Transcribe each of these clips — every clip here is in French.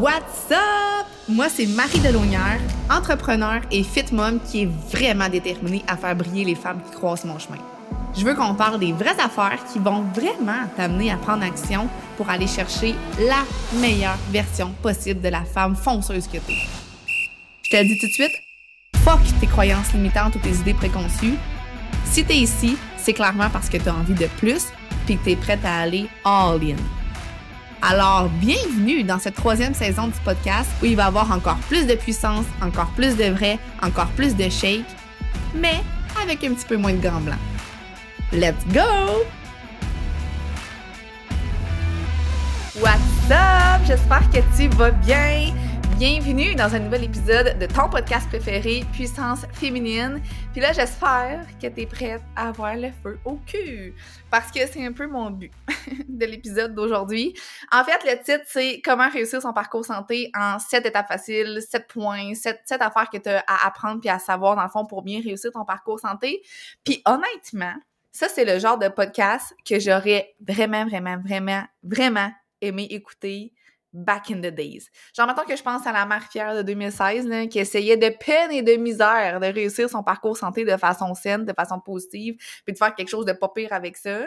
What's up? Moi, c'est Marie Delonière, entrepreneur et fit mom qui est vraiment déterminée à faire briller les femmes qui croisent mon chemin. Je veux qu'on parle des vraies affaires qui vont vraiment t'amener à prendre action pour aller chercher la meilleure version possible de la femme fonceuse que t'es. Je te le dis tout de suite, fuck tes croyances limitantes ou tes idées préconçues. Si t'es ici, c'est clairement parce que t'as envie de plus puis que t'es prête à aller all in. Alors, bienvenue dans cette troisième saison du podcast où il va y avoir encore plus de puissance, encore plus de vrai, encore plus de shake, mais avec un petit peu moins de gants blancs. Let's go! What's up? J'espère que tu vas bien. Bienvenue dans un nouvel épisode de ton podcast préféré, Puissance féminine. Puis là, j'espère que tu es prête à avoir le feu au cul. Parce que c'est un peu mon but de l'épisode d'aujourd'hui. En fait, le titre, c'est Comment réussir son parcours santé en 7 étapes faciles, 7 points, 7, 7 affaires que tu à apprendre puis à savoir, dans le fond, pour bien réussir ton parcours santé. Puis honnêtement, ça, c'est le genre de podcast que j'aurais vraiment, vraiment, vraiment, vraiment aimé écouter back in the days. Genre, maintenant que je pense à la mère fière de 2016, là, qui essayait de peine et de misère de réussir son parcours santé de façon saine, de façon positive, puis de faire quelque chose de pas pire avec ça.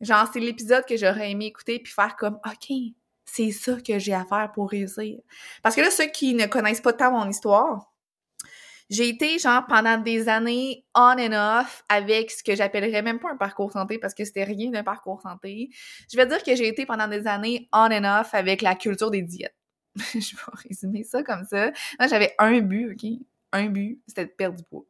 Genre, c'est l'épisode que j'aurais aimé écouter puis faire comme, OK, c'est ça que j'ai à faire pour réussir. Parce que là, ceux qui ne connaissent pas tant mon histoire, j'ai été, genre, pendant des années on and off avec ce que j'appellerais même pas un parcours santé parce que c'était rien d'un parcours santé. Je vais dire que j'ai été pendant des années on and off avec la culture des diètes. je vais résumer ça comme ça. Moi, j'avais un but, OK? Un but, c'était de perdre du poids.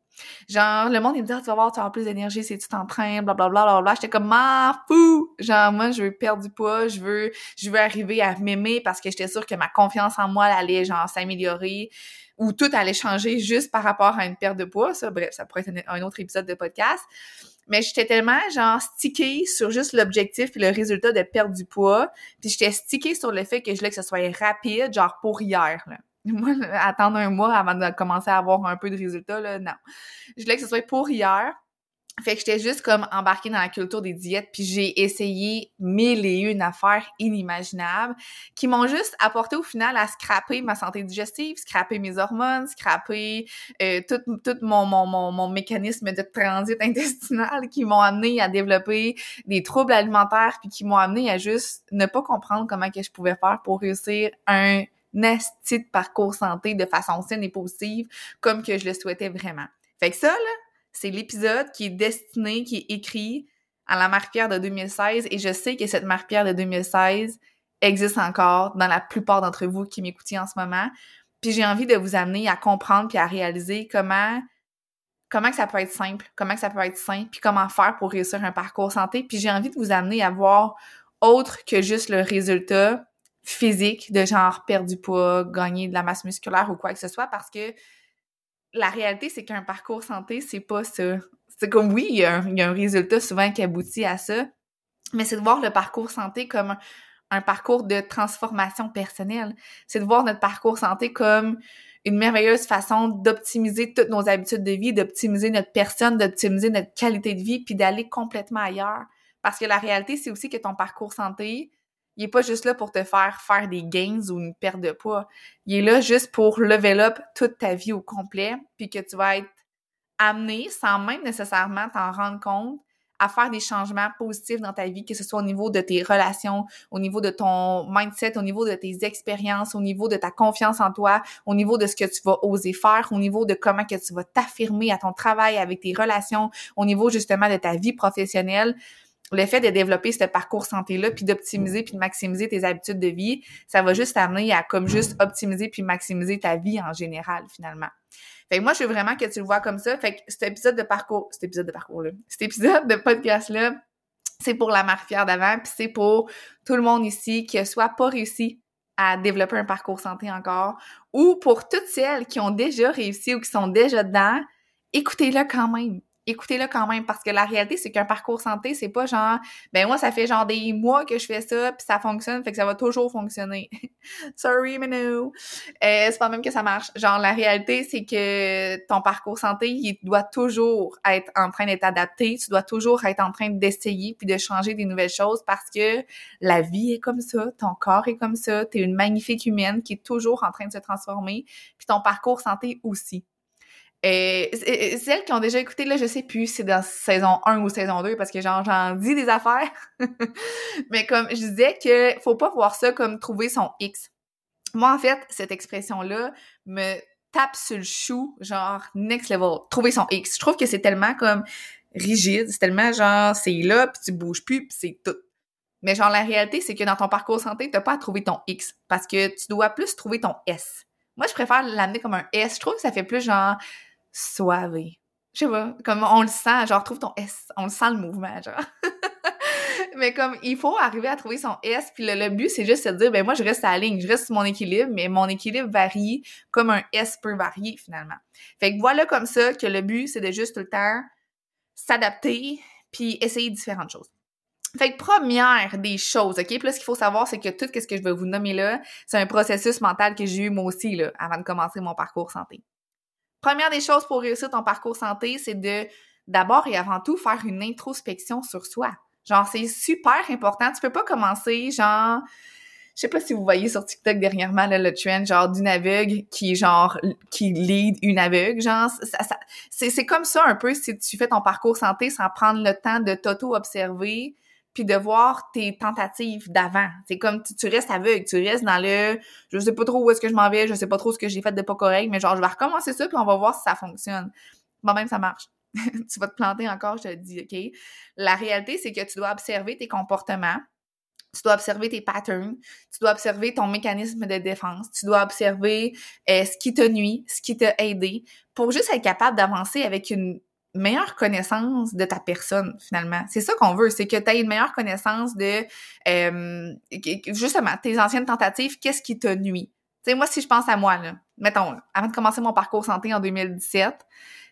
Genre, le monde, il me dit, ah, tu vas voir, tu avoir plus d'énergie si tu t'entraînes, blablabla, blablabla. J'étais comme, m'en fou! Genre, moi, je veux perdre du poids, je veux, je veux arriver à m'aimer parce que j'étais sûre que ma confiance en moi, elle allait, genre, s'améliorer où tout allait changer juste par rapport à une perte de poids. Ça, bref, ça pourrait être un autre épisode de podcast. Mais j'étais tellement, genre, stickée sur juste l'objectif puis le résultat de perdre du poids. Puis j'étais stickée sur le fait que je voulais que ce soit rapide, genre pour hier, là. Moi, attendre un mois avant de commencer à avoir un peu de résultats, là, non. Je voulais que ce soit pour hier. Fait que j'étais juste comme embarquée dans la culture des diètes, puis j'ai essayé mille et une affaires inimaginables qui m'ont juste apporté au final à scraper ma santé digestive, scraper mes hormones, scraper euh, tout, tout mon, mon, mon, mon, mécanisme de transit intestinal, qui m'ont amené à développer des troubles alimentaires, puis qui m'ont amené à juste ne pas comprendre comment que je pouvais faire pour réussir un nasty parcours santé de façon saine et positive, comme que je le souhaitais vraiment. Fait que ça, là, c'est l'épisode qui est destiné, qui est écrit à la Marie-Pierre de 2016 et je sais que cette Marie-Pierre de 2016 existe encore dans la plupart d'entre vous qui m'écoutez en ce moment. Puis j'ai envie de vous amener à comprendre puis à réaliser comment comment que ça peut être simple, comment que ça peut être simple, puis comment faire pour réussir un parcours santé. Puis j'ai envie de vous amener à voir autre que juste le résultat physique de genre perdre du poids, gagner de la masse musculaire ou quoi que ce soit parce que la réalité, c'est qu'un parcours santé, c'est pas ça. C'est comme oui, il y, a un, résultat souvent qui aboutit à ça, mais c'est de voir le parcours santé comme un, parcours de transformation personnelle. C'est de voir notre parcours santé comme une merveilleuse façon d'optimiser toutes nos habitudes de vie, d'optimiser notre personne, d'optimiser notre qualité de vie, puis d'aller complètement ailleurs. Parce que la réalité, c'est aussi que ton parcours santé, il est pas juste là pour te faire faire des gains ou une perte de poids. Il est là juste pour level up toute ta vie au complet, puis que tu vas être amené, sans même nécessairement t'en rendre compte, à faire des changements positifs dans ta vie, que ce soit au niveau de tes relations, au niveau de ton mindset, au niveau de tes expériences, au niveau de ta confiance en toi, au niveau de ce que tu vas oser faire, au niveau de comment que tu vas t'affirmer à ton travail, avec tes relations, au niveau justement de ta vie professionnelle le fait de développer ce parcours santé-là, puis d'optimiser puis de maximiser tes habitudes de vie, ça va juste t'amener à comme juste optimiser puis maximiser ta vie en général, finalement. Fait que moi, je veux vraiment que tu le vois comme ça. Fait que cet épisode de parcours, cet épisode de parcours-là, cet épisode de podcast-là, c'est pour la marque fière d'avant, puis c'est pour tout le monde ici qui soit pas réussi à développer un parcours santé encore, ou pour toutes celles qui ont déjà réussi ou qui sont déjà dedans, écoutez-le quand même écoutez-le quand même parce que la réalité c'est qu'un parcours santé c'est pas genre ben moi ça fait genre des mois que je fais ça puis ça fonctionne fait que ça va toujours fonctionner. Sorry mais euh, c'est pas même que ça marche. Genre la réalité c'est que ton parcours santé il doit toujours être en train d'être adapté. Tu dois toujours être en train d'essayer puis de changer des nouvelles choses parce que la vie est comme ça ton corps est comme ça t'es une magnifique humaine qui est toujours en train de se transformer puis ton parcours santé aussi et, celles qui ont déjà écouté, là, je sais plus si c'est dans saison 1 ou saison 2 parce que genre j'en dis des affaires. Mais comme je disais que faut pas voir ça comme trouver son X. Moi, en fait, cette expression-là me tape sur le chou, genre next level, trouver son X. Je trouve que c'est tellement comme rigide, c'est tellement genre c'est là, puis tu bouges plus, puis c'est tout. Mais genre la réalité, c'est que dans ton parcours santé, t'as pas à trouver ton X parce que tu dois plus trouver ton S. Moi, je préfère l'amener comme un S. Je trouve que ça fait plus genre soivé. Je sais pas, comme on le sent, genre, trouve ton S, on le sent le mouvement, genre. mais comme, il faut arriver à trouver son S, puis le, but, c'est juste de dire, ben moi, je reste à la ligne, je reste sur mon équilibre, mais mon équilibre varie comme un S peut varier, finalement. Fait que voilà comme ça que le but, c'est de juste tout le temps s'adapter, puis essayer différentes choses. Fait que première des choses, OK? Puis là, ce qu'il faut savoir, c'est que tout ce que je vais vous nommer là, c'est un processus mental que j'ai eu moi aussi, là, avant de commencer mon parcours santé. Première des choses pour réussir ton parcours santé, c'est de d'abord et avant tout faire une introspection sur soi. Genre, c'est super important. Tu peux pas commencer, genre, je sais pas si vous voyez sur TikTok dernièrement là, le trend genre d'une aveugle qui genre qui lead une aveugle genre ça, ça, c'est comme ça un peu si tu fais ton parcours santé sans prendre le temps de t'auto observer puis de voir tes tentatives d'avant. C'est comme tu, tu, restes aveugle, tu restes dans le je sais pas trop où est-ce que je m'en vais, je sais pas trop ce que j'ai fait de pas correct, mais genre je vais recommencer ça puis on va voir si ça fonctionne. Bon même ça marche. tu vas te planter encore, je te dis, OK? La réalité c'est que tu dois observer tes comportements. Tu dois observer tes patterns, tu dois observer ton mécanisme de défense, tu dois observer euh, ce qui te nuit, ce qui t'a aidé, pour juste être capable d'avancer avec une meilleure connaissance de ta personne, finalement. C'est ça qu'on veut, c'est que tu aies une meilleure connaissance de, euh, justement, tes anciennes tentatives, qu'est-ce qui te nuit? Tu sais, moi, si je pense à moi, là, mettons, avant de commencer mon parcours santé en 2017,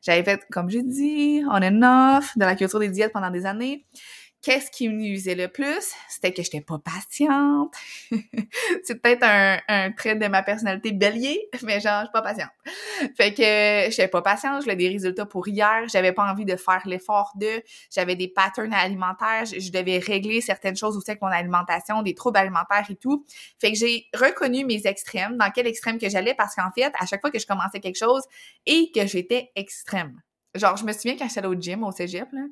j'avais fait, comme j'ai dit, on and off, de la culture des diètes pendant des années. Qu'est-ce qui me nuisait le plus? C'était que j'étais pas patiente. c'est peut-être un, trait de ma personnalité bélier, mais genre, je suis pas patiente. Fait que j'étais pas patiente, je voulais des résultats pour hier, j'avais pas envie de faire l'effort de, j'avais des patterns alimentaires, je, devais régler certaines choses aussi avec mon alimentation, des troubles alimentaires et tout. Fait que j'ai reconnu mes extrêmes, dans quel extrême que j'allais, parce qu'en fait, à chaque fois que je commençais quelque chose et que j'étais extrême. Genre, je me souviens quand j'étais au gym, au cégep, là,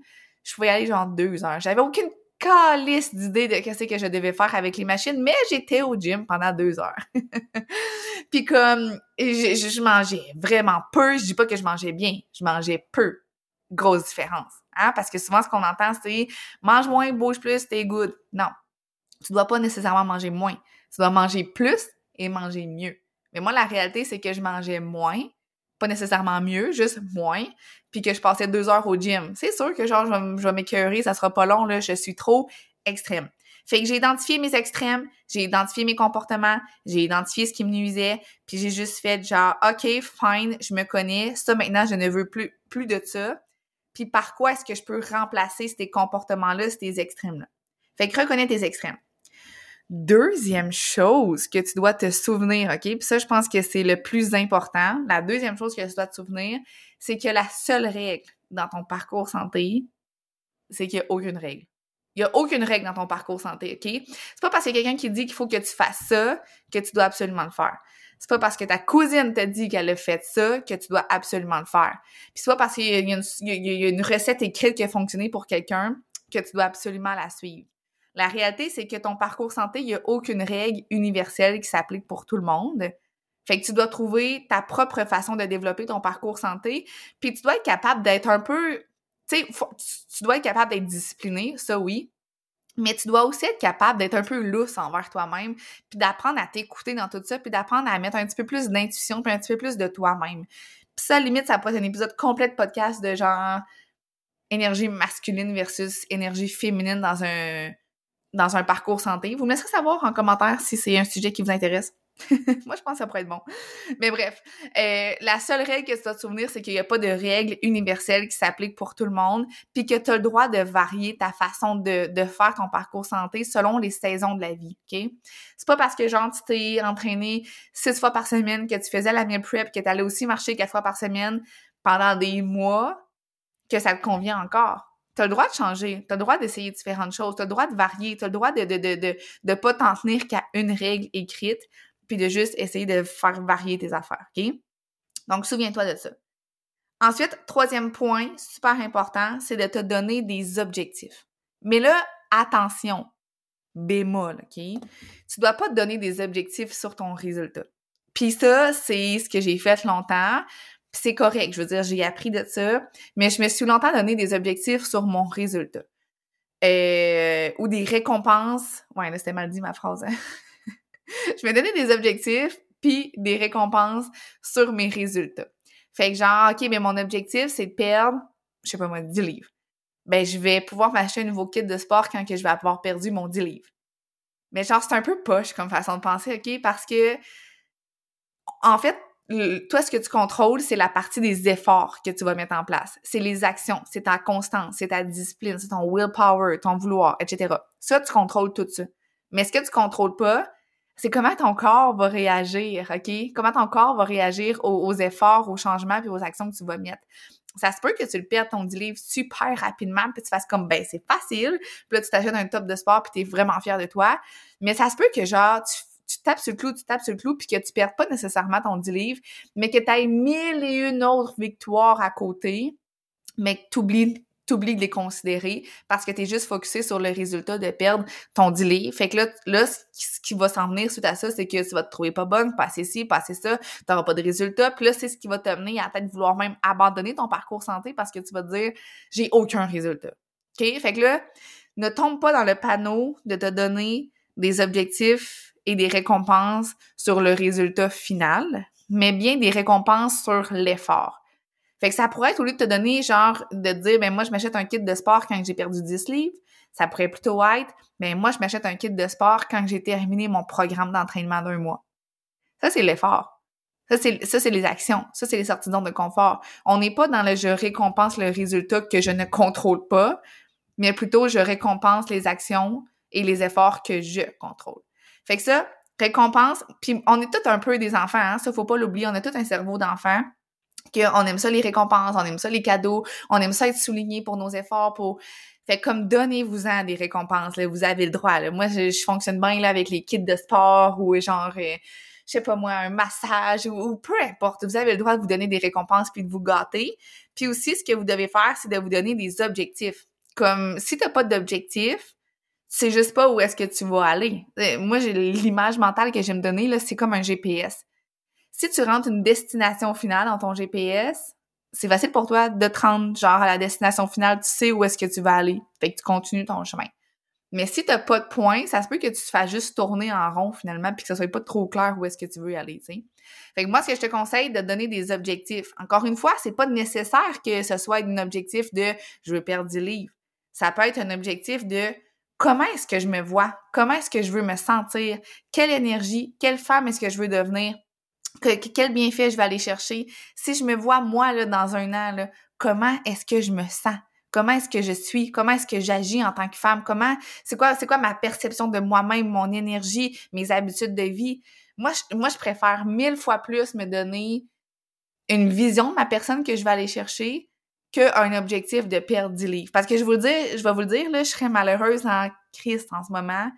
je pouvais aller genre deux heures. J'avais aucune calice d'idée de qu'est-ce que je devais faire avec les machines, mais j'étais au gym pendant deux heures. Puis comme, je, je, mangeais vraiment peu. Je dis pas que je mangeais bien, je mangeais peu. Grosse différence. Hein? Parce que souvent, ce qu'on entend, c'est mange moins, bouge plus, t'es good. Non. Tu dois pas nécessairement manger moins. Tu dois manger plus et manger mieux. Mais moi, la réalité, c'est que je mangeais moins, pas nécessairement mieux, juste moins, puis que je passais deux heures au gym. C'est sûr que genre, je vais, m'écœurer, ça sera pas long, là, je suis trop extrême. Fait que j'ai identifié mes extrêmes, j'ai identifié mes comportements, j'ai identifié ce qui me nuisait, puis j'ai juste fait genre, OK, fine, je me connais, ça maintenant, je ne veux plus, plus de ça. Puis par quoi est-ce que je peux remplacer ces comportements-là, ces extrêmes-là? Fait que reconnais tes extrêmes. Deuxième chose que tu dois te souvenir, OK? Puis ça, je pense que c'est le plus important. La deuxième chose que tu dois te souvenir, c'est que la seule règle dans ton parcours santé, c'est qu'il n'y a aucune règle. Il n'y a aucune règle dans ton parcours santé, OK? C'est pas parce qu'il y a quelqu'un qui dit qu'il faut que tu fasses ça que tu dois absolument le faire. C'est pas parce que ta cousine t'a dit qu'elle a fait ça que tu dois absolument le faire. Puis c'est pas parce qu'il y, y, a une recette écrite qui a fonctionné pour quelqu'un que tu dois absolument la suivre. La réalité, c'est que ton parcours santé, il n'y a aucune règle universelle qui s'applique pour tout le monde. Fait que tu dois trouver ta propre façon de développer ton parcours santé, puis tu dois être capable d'être un peu, tu sais, tu dois être capable d'être discipliné, ça oui, mais tu dois aussi être capable d'être un peu lousse envers toi-même, puis d'apprendre à t'écouter dans tout ça, puis d'apprendre à mettre un petit peu plus d'intuition, puis un petit peu plus de toi-même. Puis ça, limite, ça être un épisode complet de podcast de genre énergie masculine versus énergie féminine dans un dans un parcours santé. Vous me laisserez savoir en commentaire si c'est un sujet qui vous intéresse. Moi, je pense que ça pourrait être bon. Mais bref, euh, la seule règle que tu dois te souvenir, c'est qu'il n'y a pas de règle universelle qui s'applique pour tout le monde, puis que tu as le droit de varier ta façon de, de, faire ton parcours santé selon les saisons de la vie, OK? C'est pas parce que, genre, tu t'es entraîné six fois par semaine, que tu faisais la meal prep, que tu allais aussi marcher quatre fois par semaine pendant des mois, que ça te convient encore. Tu as le droit de changer, tu as le droit d'essayer différentes choses, tu as le droit de varier, tu as le droit de de, de, de pas t'en tenir qu'à une règle écrite, puis de juste essayer de faire varier tes affaires, OK? Donc, souviens-toi de ça. Ensuite, troisième point, super important, c'est de te donner des objectifs. Mais là, attention, bémol, OK? Tu dois pas te donner des objectifs sur ton résultat. Puis ça, c'est ce que j'ai fait longtemps. C'est correct, je veux dire, j'ai appris de ça, mais je me suis longtemps donné des objectifs sur mon résultat. Euh, ou des récompenses. Ouais, là, c'était mal dit ma phrase. Hein? je me donnais des objectifs puis des récompenses sur mes résultats. Fait que genre, OK, mais mon objectif, c'est de perdre, je sais pas moi, 10 livres. Ben, je vais pouvoir m'acheter un nouveau kit de sport quand je vais avoir perdu mon 10 livres. Mais genre, c'est un peu poche comme façon de penser, OK? Parce que, en fait, toi, ce que tu contrôles, c'est la partie des efforts que tu vas mettre en place. C'est les actions, c'est ta constance, c'est ta discipline, c'est ton willpower, ton vouloir, etc. Ça, tu contrôles tout ça. Mais ce que tu contrôles pas, c'est comment ton corps va réagir, OK? Comment ton corps va réagir aux, efforts, aux changements puis aux actions que tu vas mettre. Ça se peut que tu le perdes ton 10 livres super rapidement puis tu fasses comme, ben, c'est facile. Puis là, tu t'achètes un top de sport puis t'es vraiment fier de toi. Mais ça se peut que, genre, tu tu tapes sur le clou, tu tapes sur le clou, puis que tu perdes pas nécessairement ton 10 livres, mais que tu aies mille et une autres victoires à côté, mais que tu oublies t'oublies de les considérer parce que tu es juste focusé sur le résultat de perdre ton delay. Fait que là, là ce qui va s'en venir suite à ça, c'est que tu vas te trouver pas bonne, passer ci, passer ça, t'auras pas de résultat. Puis là, c'est ce qui va t'amener à peut-être vouloir même abandonner ton parcours santé parce que tu vas te dire « j'ai aucun résultat ». OK? Fait que là, ne tombe pas dans le panneau de te donner des objectifs et des récompenses sur le résultat final, mais bien des récompenses sur l'effort. Fait ça pourrait être, au lieu de te donner, genre, de te dire, ben moi, je m'achète un kit de sport quand j'ai perdu 10 livres, ça pourrait plutôt être, ben moi, je m'achète un kit de sport quand j'ai terminé mon programme d'entraînement d'un mois. Ça, c'est l'effort. Ça, c'est, ça, c'est les actions. Ça, c'est les sorties de confort. On n'est pas dans le je récompense le résultat que je ne contrôle pas, mais plutôt je récompense les actions et les efforts que je contrôle. Fait que ça, récompense, puis on est tous un peu des enfants, hein, ça faut pas l'oublier, on a tout un cerveau d'enfant qu'on aime ça les récompenses, on aime ça les cadeaux, on aime ça être souligné pour nos efforts, pour fait comme donnez-vous-en des récompenses, là, vous avez le droit. Là. Moi, je, fonctionne bien là avec les kits de sport ou genre, euh, je sais pas moi, un massage ou, peu importe. Vous avez le droit de vous donner des récompenses puis de vous gâter. Puis aussi, ce que vous devez faire, c'est de vous donner des objectifs. Comme si t'as pas d'objectif, c'est juste pas où est-ce que tu vas aller. Euh, moi, j'ai l'image mentale que j'aime donner là, c'est comme un GPS si tu rentres une destination finale dans ton GPS, c'est facile pour toi de te rendre genre à la destination finale, tu sais où est-ce que tu vas aller. Fait que tu continues ton chemin. Mais si t'as pas de point, ça se peut que tu te fasses juste tourner en rond finalement puis que ça soit pas trop clair où est-ce que tu veux aller, tu. Fait que moi, ce que je te conseille, de donner des objectifs. Encore une fois, c'est pas nécessaire que ce soit un objectif de je veux perdre 10 livres. Ça peut être un objectif de comment est-ce que je me vois? Comment est-ce que je veux me sentir? Quelle énergie? Quelle femme est-ce que je veux devenir? quel bienfait je vais aller chercher? Si je me vois, moi, là, dans un an, là, comment est-ce que je me sens? Comment est-ce que je suis? Comment est-ce que j'agis en tant que femme? Comment, c'est quoi, c'est quoi ma perception de moi-même, mon énergie, mes habitudes de vie? Moi, je, moi, je préfère mille fois plus me donner une vision de ma personne que je vais aller chercher qu'un objectif de perdre 10 livres. Parce que je vous le dis, je vais vous le dire, là, je serais malheureuse en Christ en ce moment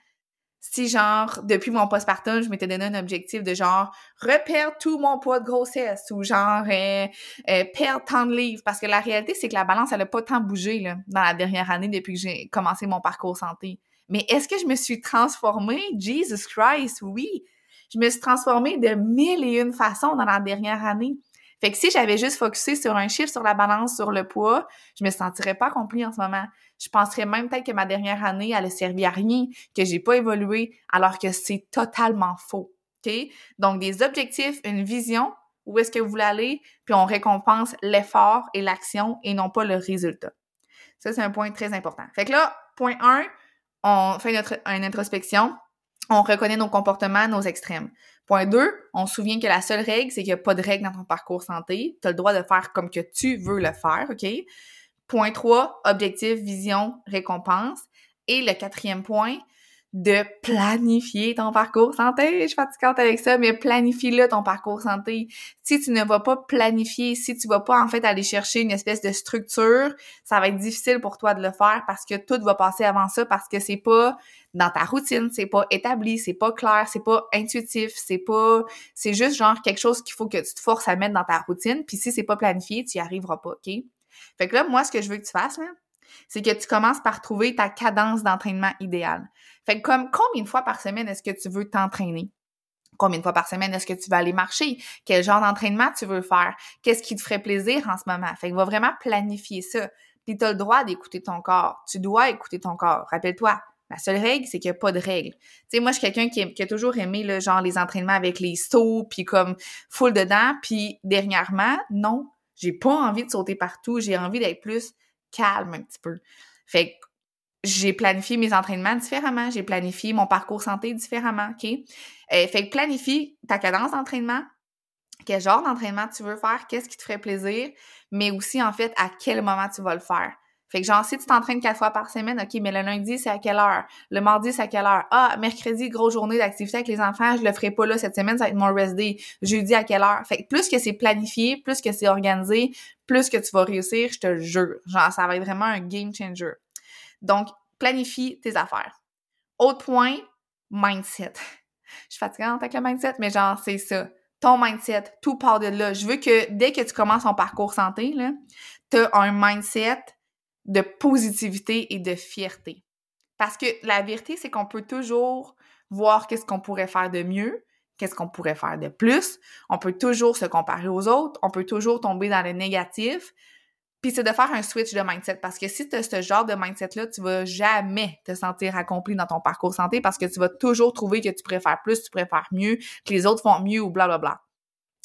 si genre depuis mon postpartum, je m'étais donné un objectif de genre reperdre tout mon poids de grossesse ou genre euh, euh, perdre tant de livres parce que la réalité c'est que la balance elle a pas tant bougé là, dans la dernière année depuis que j'ai commencé mon parcours santé. Mais est-ce que je me suis transformée? Jesus Christ Oui. Je me suis transformée de mille et une façons dans la dernière année. Fait que si j'avais juste focusé sur un chiffre sur la balance, sur le poids, je me sentirais pas accomplie en ce moment. Je penserais même peut-être que ma dernière année, elle a servi à rien, que j'ai pas évolué, alors que c'est totalement faux. OK? Donc, des objectifs, une vision, où est-ce que vous voulez aller, puis on récompense l'effort et l'action et non pas le résultat. Ça, c'est un point très important. Fait que là, point 1, on fait notre, une introspection. On reconnaît nos comportements, nos extrêmes. Point 2, on se souvient que la seule règle, c'est qu'il n'y a pas de règle dans ton parcours santé. Tu as le droit de faire comme que tu veux le faire, OK? Point 3, objectif, vision, récompense. Et le quatrième point, de planifier ton parcours santé. Je suis fatigante avec ça, mais planifie-le ton parcours santé. Si tu ne vas pas planifier, si tu vas pas en fait aller chercher une espèce de structure, ça va être difficile pour toi de le faire parce que tout va passer avant ça parce que c'est pas dans ta routine, c'est pas établi, c'est pas clair, c'est pas intuitif, c'est pas c'est juste genre quelque chose qu'il faut que tu te forces à mettre dans ta routine, puis si c'est pas planifié, tu y arriveras pas, OK? Fait que là moi ce que je veux que tu fasses là, c'est que tu commences par trouver ta cadence d'entraînement idéale. Fait que comme combien de fois par semaine est-ce que tu veux t'entraîner? Combien de fois par semaine est-ce que tu vas aller marcher? Quel genre d'entraînement tu veux faire? Qu'est-ce qui te ferait plaisir en ce moment? Fait que va vraiment planifier ça. Puis tu as le droit d'écouter ton corps. Tu dois écouter ton corps. Rappelle-toi, la seule règle, c'est qu'il n'y a pas de règle. Tu sais, moi, je suis quelqu'un qui, a toujours aimé, le genre, les entraînements avec les sauts, puis comme full dedans. Puis dernièrement, non, j'ai pas envie de sauter partout. J'ai envie d'être plus calme un petit peu. Fait que j'ai planifié mes entraînements différemment, j'ai planifié mon parcours santé différemment, OK? Euh, fait que planifie ta cadence d'entraînement, quel genre d'entraînement tu veux faire, qu'est-ce qui te ferait plaisir, mais aussi, en fait, à quel moment tu vas le faire. Fait que genre, si tu t'entraînes quatre fois par semaine, OK, mais le lundi, c'est à quelle heure? Le mardi, c'est à quelle heure? Ah, mercredi, grosse journée d'activité avec les enfants, je le ferai pas là cette semaine, ça va être mon rest day. Jeudi, à quelle heure? Fait que plus que c'est planifié, plus que c'est organisé, plus que tu vas réussir, je te jure. Genre, ça va être vraiment un game changer. Donc, planifie tes affaires. Autre point, mindset. Je suis fatiguante avec le mindset, mais genre, c'est ça. Ton mindset, tout part de là. Je veux que dès que tu commences ton parcours santé, tu as un mindset de positivité et de fierté. Parce que la vérité, c'est qu'on peut toujours voir qu'est-ce qu'on pourrait faire de mieux, qu'est-ce qu'on pourrait faire de plus. On peut toujours se comparer aux autres, on peut toujours tomber dans le négatif. Puis c'est de faire un switch de mindset parce que si tu as ce genre de mindset-là, tu vas jamais te sentir accompli dans ton parcours santé parce que tu vas toujours trouver que tu préfères plus, tu préfères mieux, que les autres font mieux ou blablabla.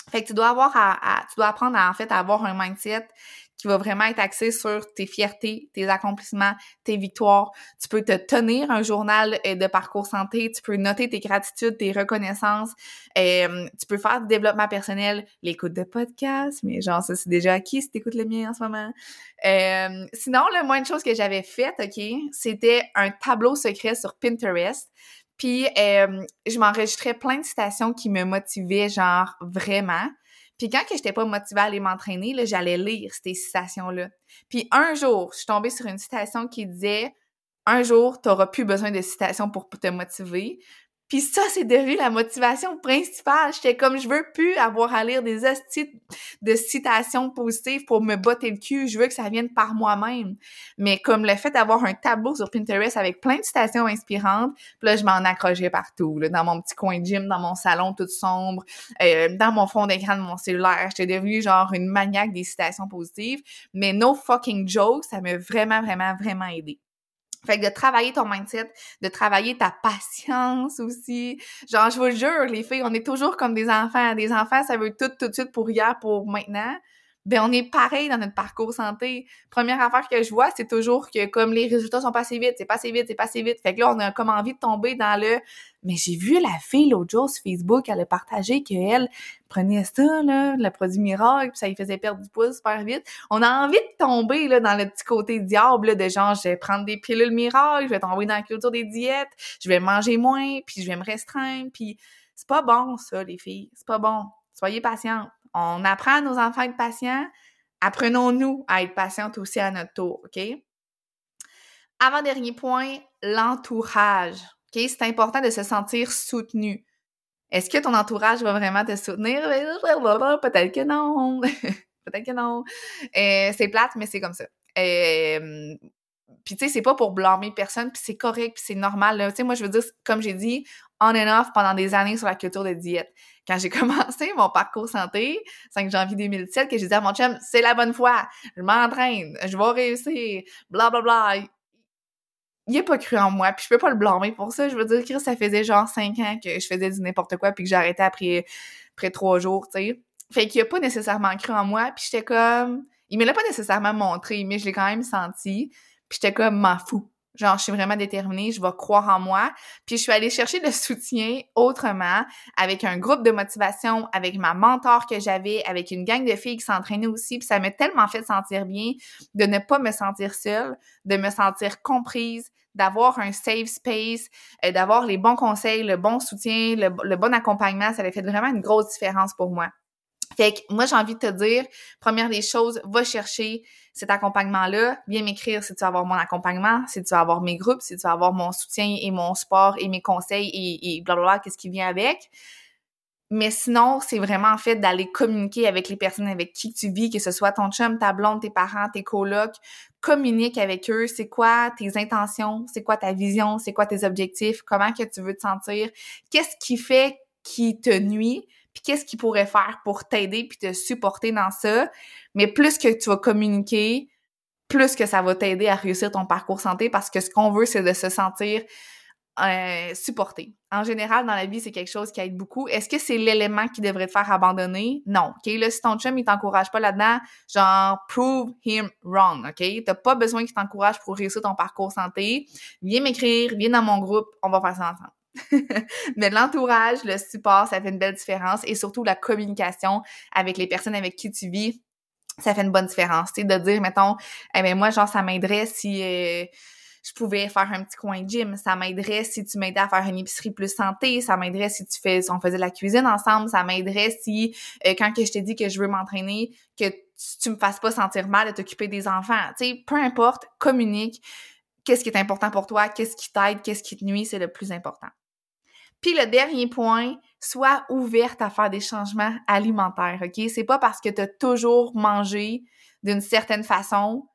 Fait que tu dois avoir à, tu dois apprendre à en fait à avoir un mindset qui va vraiment être axé sur tes fiertés, tes accomplissements, tes victoires. Tu peux te tenir un journal euh, de parcours santé, tu peux noter tes gratitudes, tes reconnaissances, euh, tu peux faire du développement personnel, l'écoute de podcasts, mais genre ça c'est déjà acquis si t'écoutes le mien en ce moment. Euh, sinon, le moins de choses que j'avais faites, OK, c'était un tableau secret sur Pinterest. Puis je m'enregistrais plein de citations qui me motivaient genre vraiment. Puis quand que j'étais pas motivée à aller m'entraîner, là, j'allais lire ces citations-là. Puis un jour, je suis tombée sur une citation qui disait un jour, tu n'auras plus besoin de citations pour te motiver. Puis ça, c'est devenu la motivation principale. J'étais comme, je veux plus avoir à lire des astuces de citations positives pour me botter le cul. Je veux que ça vienne par moi-même. Mais comme le fait d'avoir un tableau sur Pinterest avec plein de citations inspirantes, puis là, je m'en accrochais partout. Là, dans mon petit coin de gym, dans mon salon tout sombre, euh, dans mon fond d'écran de mon cellulaire. J'étais devenue genre une maniaque des citations positives. Mais no fucking joke, ça m'a vraiment, vraiment, vraiment aidé. Fait que de travailler ton mindset, de travailler ta patience aussi. Genre, je vous jure, les filles, on est toujours comme des enfants. Des enfants, ça veut tout, tout de suite pour hier, pour maintenant ben on est pareil dans notre parcours santé. Première affaire que je vois, c'est toujours que comme les résultats sont passés vite, c'est passé vite, c'est passé vite. Fait que là, on a comme envie de tomber dans le mais j'ai vu la fille l'autre jour sur Facebook, elle a partagé qu'elle prenait ça, là, le produit miracle, puis ça lui faisait perdre du poids super vite. On a envie de tomber là, dans le petit côté diable de genre, je vais prendre des pilules miracle, je vais tomber dans la culture des diètes, je vais manger moins, puis je vais me restreindre, puis c'est pas bon ça, les filles. C'est pas bon. Soyez patientes. On apprend à nos enfants à être patients. Apprenons-nous à être patientes aussi à notre tour, OK? Avant-dernier point, l'entourage. C'est important de se sentir soutenu. Est-ce que ton entourage va vraiment te soutenir? Peut-être que non. Peut-être que non. Euh, c'est plate, mais c'est comme ça. Puis tu sais, c'est pas pour blâmer personne, puis c'est correct, puis c'est normal. Tu sais, moi, je veux dire, comme j'ai dit, on and off pendant des années sur la culture de diète. Quand j'ai commencé mon parcours santé, 5 janvier 2017, que j'ai dit à mon chum, c'est la bonne fois, je m'entraîne, je vais réussir, bla bla bla. Il a pas cru en moi, puis je peux pas le blâmer pour ça. Je veux dire que ça faisait genre 5 ans que je faisais du n'importe quoi, puis que j'arrêtais après, après 3 jours, tu sais. Fait qu'il a pas nécessairement cru en moi, puis j'étais comme... Il me l'a pas nécessairement montré, mais je l'ai quand même senti. Puis j'étais comme, m'en fous Genre, je suis vraiment déterminée, je vais croire en moi. Puis je suis allée chercher le soutien autrement, avec un groupe de motivation, avec ma mentor que j'avais, avec une gang de filles qui s'entraînaient aussi. Puis ça m'a tellement fait sentir bien de ne pas me sentir seule, de me sentir comprise, d'avoir un safe space, euh, d'avoir les bons conseils, le bon soutien, le, bon accompagnement. Ça a fait vraiment une grosse différence pour moi. Fait que moi, j'ai envie de te dire, première des choses, va chercher cet accompagnement-là, viens m'écrire si tu vas avoir mon accompagnement, si tu vas avoir mes groupes, si tu vas avoir mon soutien et mon sport et mes conseils et, et blablabla, qu'est-ce qui vient avec. Mais sinon, c'est vraiment en fait d'aller communiquer avec les personnes avec qui tu vis, que ce soit ton chum, ta blonde, tes parents, tes colocs. Communique avec eux. C'est quoi tes intentions? C'est quoi ta vision? C'est quoi tes objectifs? Comment que tu veux te sentir? Qu'est-ce qui fait qui te nuit? Puis qu'est-ce qu'il pourrait faire pour t'aider puis te supporter dans ça. Mais plus que tu vas communiquer, plus que ça va t'aider à réussir ton parcours santé parce que ce qu'on veut, c'est de se sentir euh, supporté. En général, dans la vie, c'est quelque chose qui aide beaucoup. Est-ce que c'est l'élément qui devrait te faire abandonner? Non. OK? Là, si ton chum, il t'encourage pas là-dedans, genre, prove him wrong. OK? T'as pas besoin qu'il t'encourage pour réussir ton parcours santé. Viens m'écrire, viens dans mon groupe, on va faire ça ensemble. Mais l'entourage, le support, ça fait une belle différence et surtout la communication avec les personnes avec qui tu vis, ça fait une bonne différence. Tu sais, de dire, mettons, eh ben moi, genre, ça m'aiderait si euh, je pouvais faire un petit coin de gym, ça m'aiderait si tu m'aidais à faire une épicerie plus santé, ça m'aiderait si tu fais, on faisait la cuisine ensemble, ça m'aiderait si, euh, quand que je t'ai dit que je veux m'entraîner, que tu, me fasses pas sentir mal de t'occuper des enfants. Tu sais, peu importe, communique. Qu'est-ce qui est important pour toi? Qu'est-ce qui t'aide? Qu'est-ce qui te nuit? C'est le plus important. Puis le dernier point, sois ouverte à faire des changements alimentaires, OK? C'est pas parce que tu as toujours mangé d'une certaine façon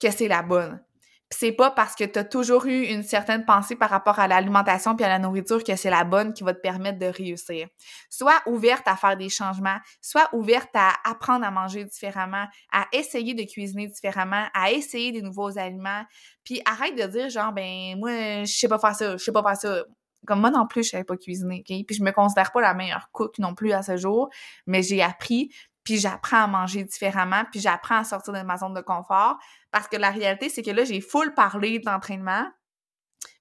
que c'est la bonne. Puis c'est pas parce que tu as toujours eu une certaine pensée par rapport à l'alimentation puis à la nourriture que c'est la bonne qui va te permettre de réussir. Sois ouverte à faire des changements, sois ouverte à apprendre à manger différemment, à essayer de cuisiner différemment, à essayer des nouveaux aliments, puis arrête de dire genre ben moi je sais pas faire ça, je sais pas faire ça. Comme moi non plus, je savais pas cuisiner? Puis je me considère pas la meilleure cook non plus à ce jour, mais j'ai appris, puis j'apprends à manger différemment, puis j'apprends à sortir de ma zone de confort. Parce que la réalité, c'est que là, j'ai full parlé d'entraînement,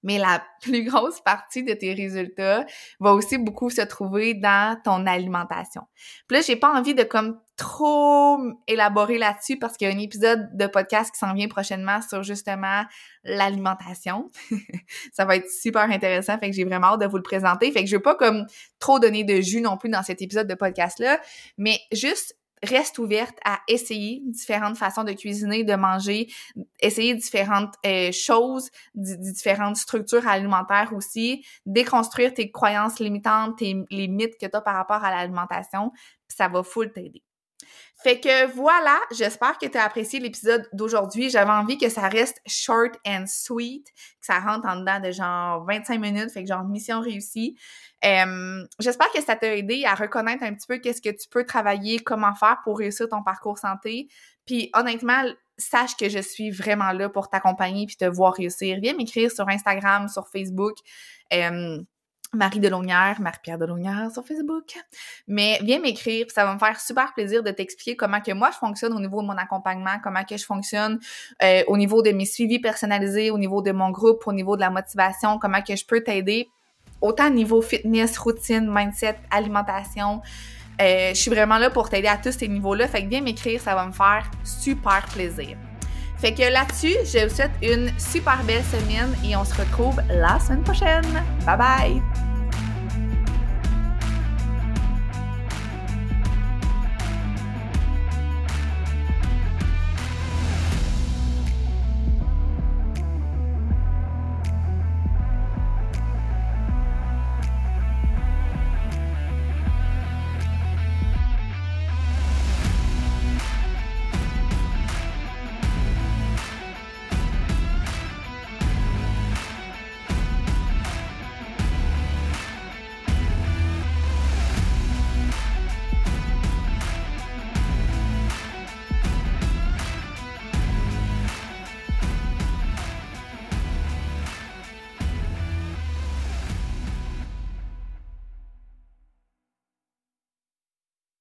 mais la plus grosse partie de tes résultats va aussi beaucoup se trouver dans ton alimentation. Puis là, j'ai pas envie de comme trop élaborer là-dessus parce qu'il y a un épisode de podcast qui s'en vient prochainement sur justement l'alimentation. ça va être super intéressant, fait que j'ai vraiment hâte de vous le présenter. Fait que je veux pas comme trop donner de jus non plus dans cet épisode de podcast-là, mais juste reste ouverte à essayer différentes façons de cuisiner, de manger, essayer différentes euh, choses, différentes structures alimentaires aussi, déconstruire tes croyances limitantes, tes, les mythes que tu as par rapport à l'alimentation, ça va full t'aider. Fait que voilà, j'espère que tu as apprécié l'épisode d'aujourd'hui. J'avais envie que ça reste short and sweet, que ça rentre en dedans de genre 25 minutes, fait que genre mission réussie. j'espère que ça t'a aidé à reconnaître un petit peu qu'est-ce que tu peux travailler, comment faire pour réussir ton parcours santé. Puis honnêtement, sache que je suis vraiment là pour t'accompagner puis te voir réussir. Viens m'écrire sur Instagram, sur Facebook. Marie Delongnière, Marie-Pierre Delongnière sur Facebook. Mais viens m'écrire, ça va me faire super plaisir de t'expliquer comment que moi je fonctionne au niveau de mon accompagnement, comment que je fonctionne euh, au niveau de mes suivis personnalisés, au niveau de mon groupe, au niveau de la motivation, comment que je peux t'aider, autant au niveau fitness, routine, mindset, alimentation. Euh, je suis vraiment là pour t'aider à tous ces niveaux-là. Fait que viens m'écrire, ça va me faire super plaisir. Fait que là-dessus, je vous souhaite une super belle semaine et on se retrouve la semaine prochaine. Bye bye!